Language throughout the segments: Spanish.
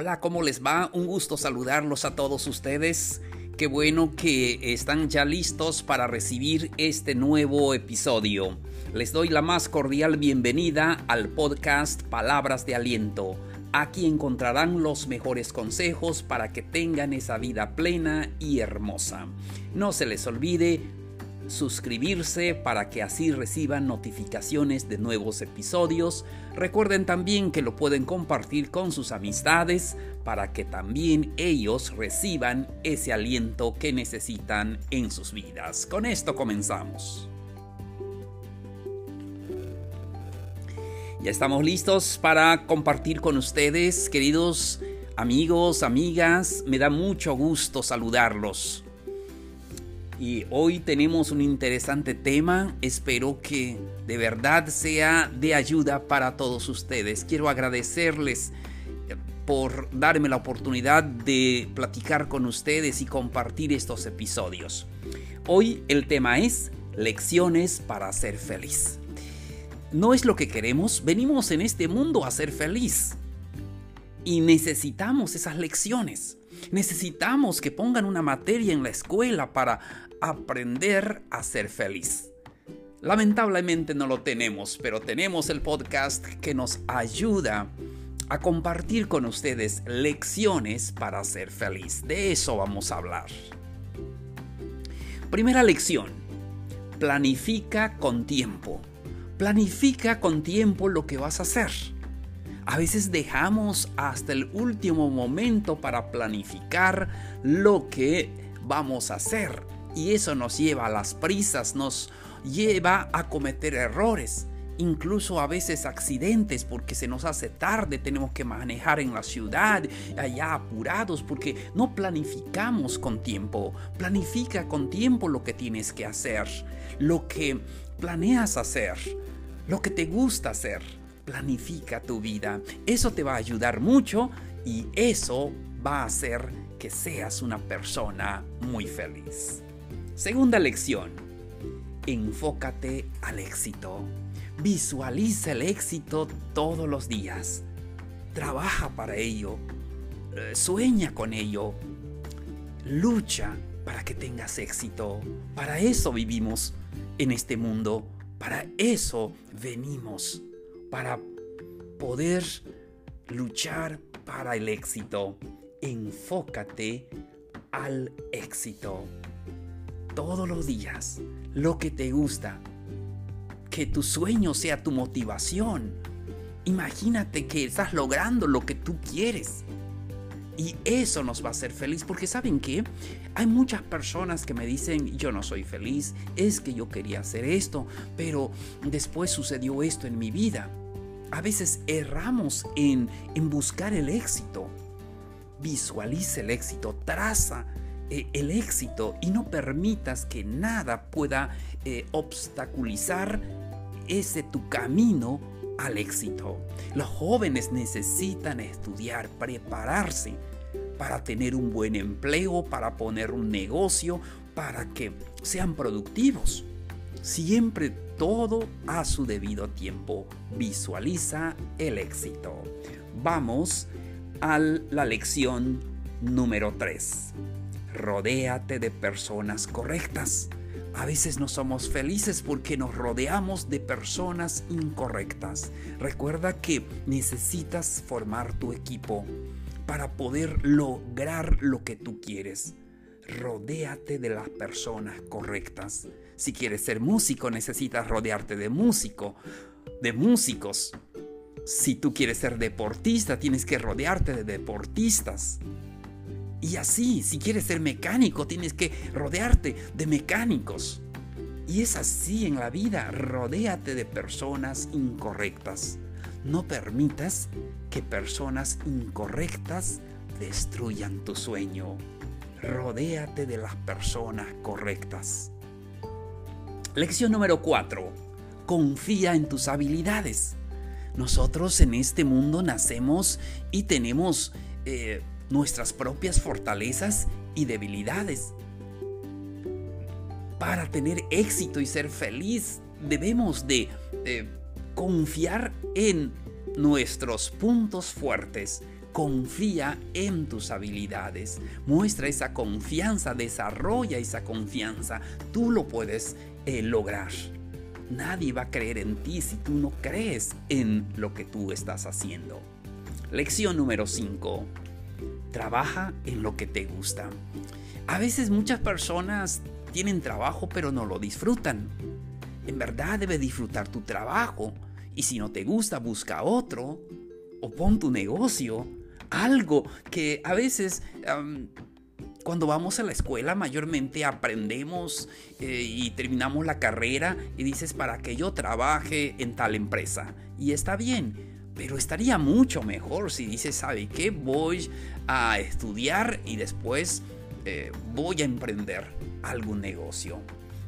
Hola, ¿cómo les va? Un gusto saludarlos a todos ustedes. Qué bueno que están ya listos para recibir este nuevo episodio. Les doy la más cordial bienvenida al podcast Palabras de Aliento. Aquí encontrarán los mejores consejos para que tengan esa vida plena y hermosa. No se les olvide suscribirse para que así reciban notificaciones de nuevos episodios. Recuerden también que lo pueden compartir con sus amistades para que también ellos reciban ese aliento que necesitan en sus vidas. Con esto comenzamos. Ya estamos listos para compartir con ustedes, queridos amigos, amigas. Me da mucho gusto saludarlos y hoy tenemos un interesante tema. Espero que de verdad sea de ayuda para todos ustedes. Quiero agradecerles eh, por darme la oportunidad de platicar con ustedes y compartir estos episodios. Hoy el tema es lecciones para ser feliz. No es lo que queremos, venimos en este mundo a ser feliz. Y necesitamos esas lecciones. Necesitamos que pongan una materia en la escuela para aprender a ser feliz. Lamentablemente no lo tenemos, pero tenemos el podcast que nos ayuda a compartir con ustedes lecciones para ser feliz. De eso vamos a hablar. Primera lección. Planifica con tiempo. Planifica con tiempo lo que vas a hacer. A veces dejamos hasta el último momento para planificar lo que vamos a hacer y eso nos lleva a las prisas, nos lleva a cometer errores, incluso a veces accidentes porque se nos hace tarde, tenemos que manejar en la ciudad, allá apurados porque no planificamos con tiempo. Planifica con tiempo lo que tienes que hacer, lo que planeas hacer, lo que te gusta hacer. Planifica tu vida. Eso te va a ayudar mucho y eso va a hacer que seas una persona muy feliz. Segunda lección. Enfócate al éxito. Visualiza el éxito todos los días. Trabaja para ello. Eh, sueña con ello. Lucha para que tengas éxito. Para eso vivimos en este mundo. Para eso venimos. Para poder luchar para el éxito. Enfócate al éxito todos los días lo que te gusta. Que tu sueño sea tu motivación. Imagínate que estás logrando lo que tú quieres. Y eso nos va a hacer feliz porque saben que hay muchas personas que me dicen yo no soy feliz, es que yo quería hacer esto, pero después sucedió esto en mi vida. A veces erramos en, en buscar el éxito. Visualiza el éxito, traza eh, el éxito y no permitas que nada pueda eh, obstaculizar ese tu camino al éxito. Los jóvenes necesitan estudiar, prepararse para tener un buen empleo, para poner un negocio, para que sean productivos. Siempre todo a su debido tiempo. Visualiza el éxito. Vamos a la lección número 3 rodéate de personas correctas. A veces no somos felices porque nos rodeamos de personas incorrectas. Recuerda que necesitas formar tu equipo para poder lograr lo que tú quieres. Rodéate de las personas correctas. Si quieres ser músico, necesitas rodearte de músico, de músicos. Si tú quieres ser deportista, tienes que rodearte de deportistas. Y así, si quieres ser mecánico, tienes que rodearte de mecánicos. Y es así en la vida, rodéate de personas incorrectas. No permitas que personas incorrectas destruyan tu sueño. Rodéate de las personas correctas. Lección número 4. Confía en tus habilidades. Nosotros en este mundo nacemos y tenemos eh, nuestras propias fortalezas y debilidades. Para tener éxito y ser feliz debemos de confiar en nuestros puntos fuertes, confía en tus habilidades, muestra esa confianza, desarrolla esa confianza, tú lo puedes lograr. Nadie va a creer en ti si tú no crees en lo que tú estás haciendo. Lección número 5. Trabaja en lo que te gusta. A veces muchas personas tienen trabajo pero no lo disfrutan. En verdad debes disfrutar tu trabajo. Y si no te gusta, busca otro. O pon tu negocio. Algo que a veces cuando vamos a la escuela mayormente aprendemos eh, y terminamos la carrera y dices para que yo trabaje en tal empresa. Y está bien, pero estaría mucho mejor si dices, ¿sabe qué? Voy a estudiar y después eh, voy a emprender algún negocio.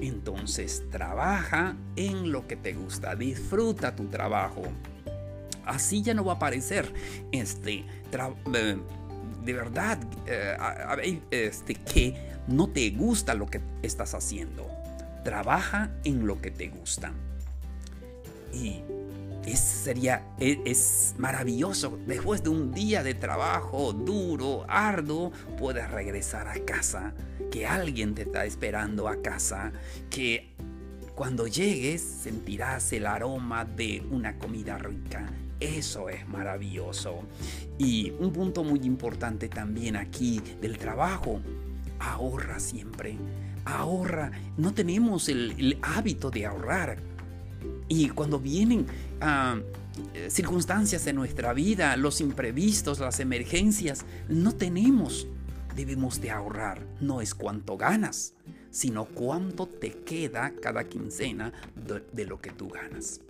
Entonces trabaja en lo que te gusta, disfruta tu trabajo. Así ya no va a aparecer este... Eh, de verdad eh, este, que no te gusta lo que estás haciendo. Trabaja en lo que te gusta. Y es, sería, es, es, maravilloso. Después de un día de trabajo duro, arduo, puedes regresar a casa. Que alguien te está esperando a casa. Que cuando llegues sentirás el aroma de una comida rica eso es maravilloso. Y un punto muy importante también aquí del trabajo. Ahorra siempre. Ahorra. No tenemos el, hábito de ahorrar. Y cuando vienen ah, circunstancias en nuestra vida, los imprevistos, las emergencias, no tenemos. Debemos de ahorrar. No es cuánto ganas, sino cuánto te queda cada quincena de lo que tú ganas.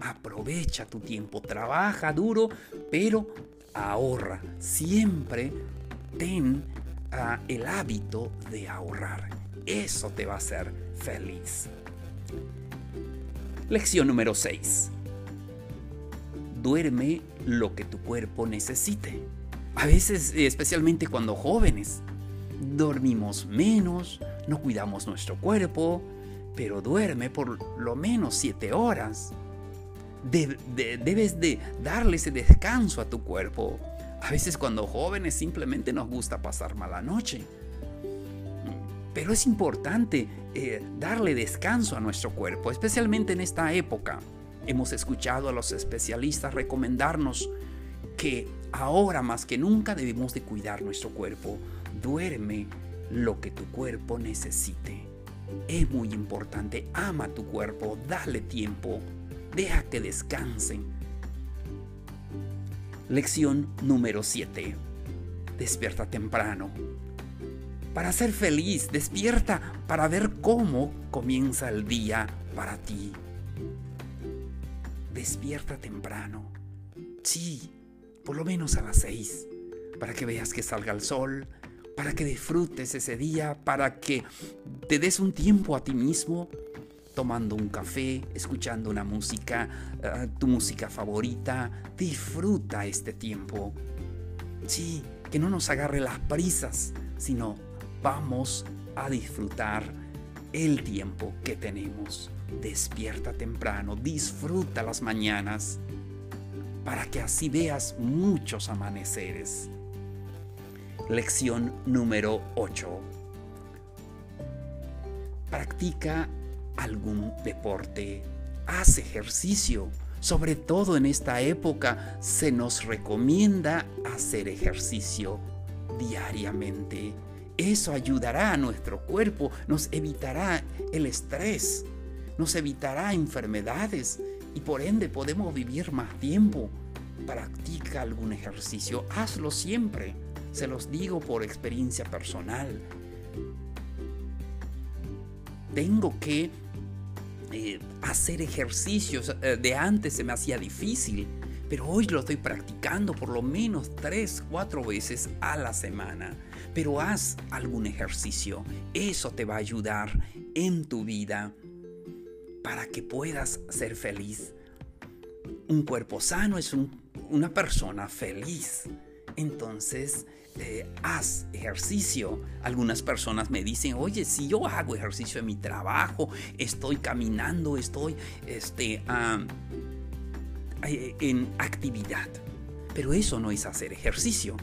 Aprovecha tu tiempo, trabaja duro, pero ahorra. Siempre ten ah, el hábito de ahorrar. Eso te va a hacer feliz. Lección número 6. Duerme lo que tu cuerpo necesite. A veces, especialmente cuando jóvenes, dormimos menos, no cuidamos nuestro cuerpo, pero duerme por lo menos 7 horas debes de darle ese descanso a tu cuerpo. A veces cuando jóvenes simplemente nos gusta pasar mala noche. Pero es importante eh, darle descanso a nuestro cuerpo, especialmente en esta época. Hemos escuchado a los especialistas recomendarnos que ahora más que nunca debemos de cuidar nuestro cuerpo. Duerme lo que tu cuerpo necesite. Es muy importante, ama tu cuerpo, dale tiempo, Deja que descansen. Lección número 7. Despierta temprano. Para ser feliz, despierta para ver cómo comienza el día para ti. Despierta temprano. Sí, por lo menos a las 6, para que veas que salga el sol, para que disfrutes ese día, para que te des un tiempo a ti mismo tomando un café, escuchando una música, eh, tu música favorita. Disfruta este tiempo. Sí, que no nos agarre las prisas, sino vamos a disfrutar el tiempo que tenemos. Despierta temprano, disfruta las mañanas, para que así veas muchos amaneceres. Lección número 8. Practica algún deporte, haz ejercicio. Sobre todo en esta época se nos recomienda hacer ejercicio diariamente. Eso ayudará a nuestro cuerpo, nos evitará el estrés, nos evitará enfermedades y por ende podemos vivir más tiempo. Practica algún ejercicio, hazlo siempre. Se los digo por experiencia personal. Tengo que hacer ejercicios eh, de antes se me hacía difícil, pero hoy lo estoy practicando por lo menos 3, 4 veces a la semana. Pero haz algún ejercicio, eso te va a ayudar en tu vida para que puedas ser feliz. Un cuerpo sano es una persona feliz. Entonces, eh, haz ejercicio. Algunas personas me dicen, oye, si yo hago ejercicio en mi trabajo, estoy caminando, estoy este, en actividad. Pero eso no es hacer ejercicio.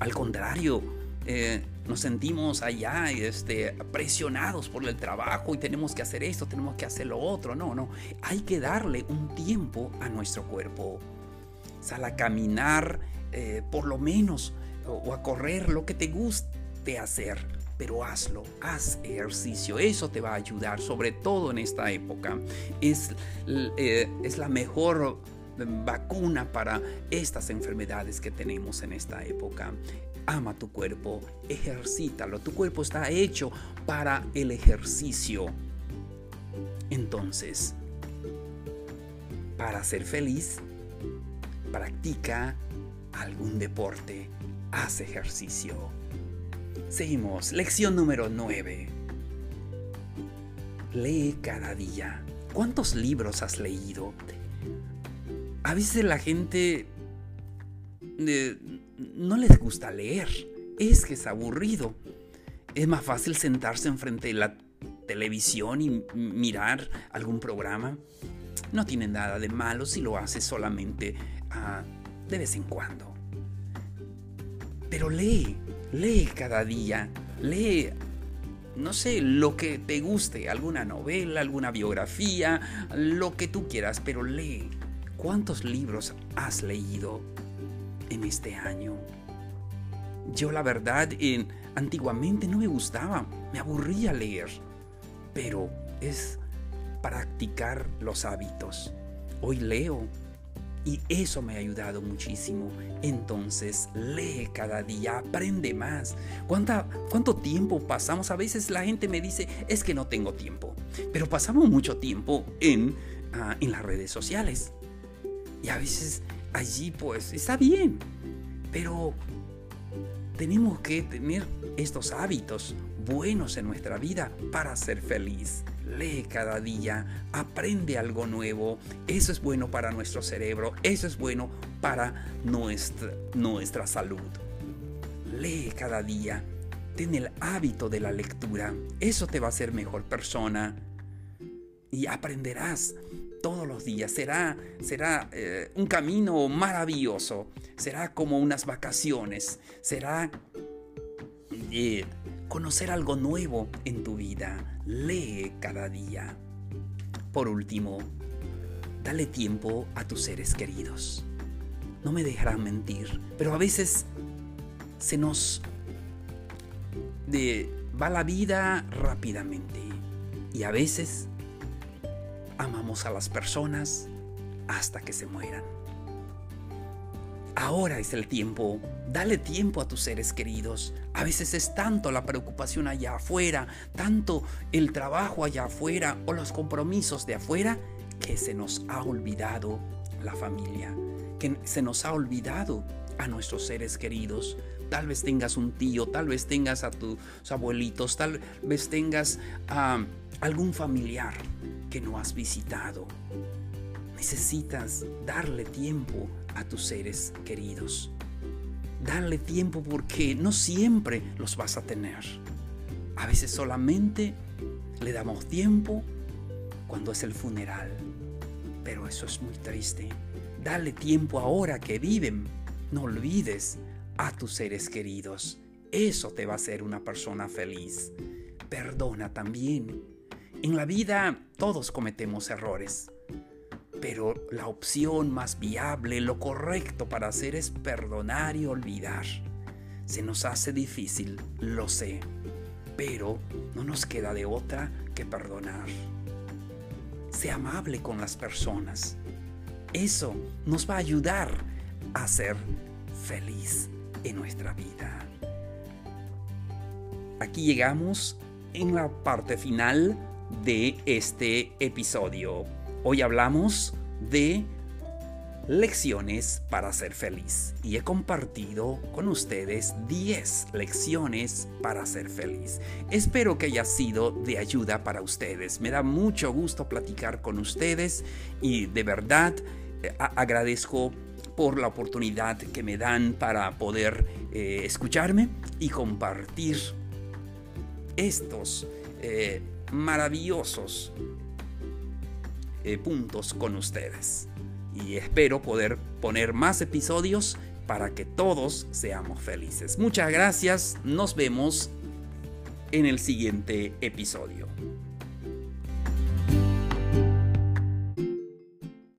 Al contrario, eh, nos sentimos allá este, presionados por el trabajo y tenemos que hacer esto, tenemos que hacer lo otro. No, no. Hay que darle un tiempo a nuestro cuerpo. Sal a caminar eh, por lo menos o a correr lo que te guste hacer. Pero hazlo, haz ejercicio, eso te va a ayudar, sobre todo en esta época. Es, eh, es la mejor vacuna para estas enfermedades que tenemos en esta época. Ama tu cuerpo, ejercítalo. Tu cuerpo está hecho para el ejercicio. Entonces, para ser feliz, practica algún deporte, haz ejercicio. Seguimos, lección número 9. Lee cada día. ¿Cuántos libros has leído? A veces la gente eh, no les gusta leer. Es que es aburrido. Es más fácil sentarse enfrente de la televisión y mirar algún programa. No tiene nada de malo si lo haces solamente ah, de vez en cuando. Pero lee, lee cada día, lee, no sé, lo que te guste, alguna novela, alguna biografía, lo que tú quieras, pero lee. ¿Cuántos libros has leído en este año? Yo la verdad, en, antiguamente no me gustaba, me aburría leer, pero es practicar los hábitos. Hoy leo y eso me ha ayudado muchísimo. Entonces, lee cada día, aprende más. ¿Cuánto tiempo pasamos? A veces la gente me dice, es que no tengo tiempo. Pero pasamos mucho tiempo en, ah, en las redes sociales. Y a veces allí pues está bien, pero tenemos que tener estos hábitos buenos en nuestra vida para ser feliz. Lee cada día, aprende algo nuevo. Eso es bueno para nuestro cerebro, eso es bueno para nuestra, nuestra salud. Lee cada día, ten el hábito de la lectura. Eso te va a hacer mejor persona y aprenderás todos los días. Será, será eh, un camino maravilloso. Será como unas vacaciones. Será eh, conocer algo nuevo en tu vida. Lee cada día. Por último, dale tiempo a tus seres queridos. No me dejarán mentir, pero a veces se nos va la vida rápidamente y a veces amamos a las personas hasta que se mueran. Ahora es el tiempo, dale tiempo a tus seres queridos. A veces es tanto la preocupación allá afuera, tanto el trabajo allá afuera o los compromisos de afuera, que se nos ha olvidado la familia, que se nos ha olvidado a nuestros seres queridos. Tal vez tengas un tío, tal vez tengas a tus abuelitos, tal vez tengas a algún familiar que no has visitado. Necesitas darle tiempo a tus seres queridos. Darle tiempo porque no siempre los vas a tener. A veces solamente le damos tiempo cuando es el funeral. Pero eso es muy triste. Dale tiempo ahora que viven. No olvides a tus seres queridos. Eso te va a hacer una persona feliz. Perdona también en la vida todos cometemos errores, pero la opción más viable, lo correcto para hacer es perdonar y olvidar. Se nos hace difícil, lo sé, pero no nos queda de otra que perdonar. Sea amable con las personas. Eso nos va a ayudar a ser feliz en nuestra vida. Aquí llegamos en la parte final de este episodio. Hoy hablamos de lecciones para ser feliz y he compartido con ustedes 10 lecciones para ser feliz. Espero que haya sido de ayuda para ustedes. Me da mucho gusto platicar con ustedes y de verdad eh, agradezco por la oportunidad que me dan para poder eh, escucharme y compartir estos eh, maravillosos eh, puntos con ustedes. y espero poder poner más episodios para que todos seamos felices. Muchas gracias, nos vemos en el siguiente episodio.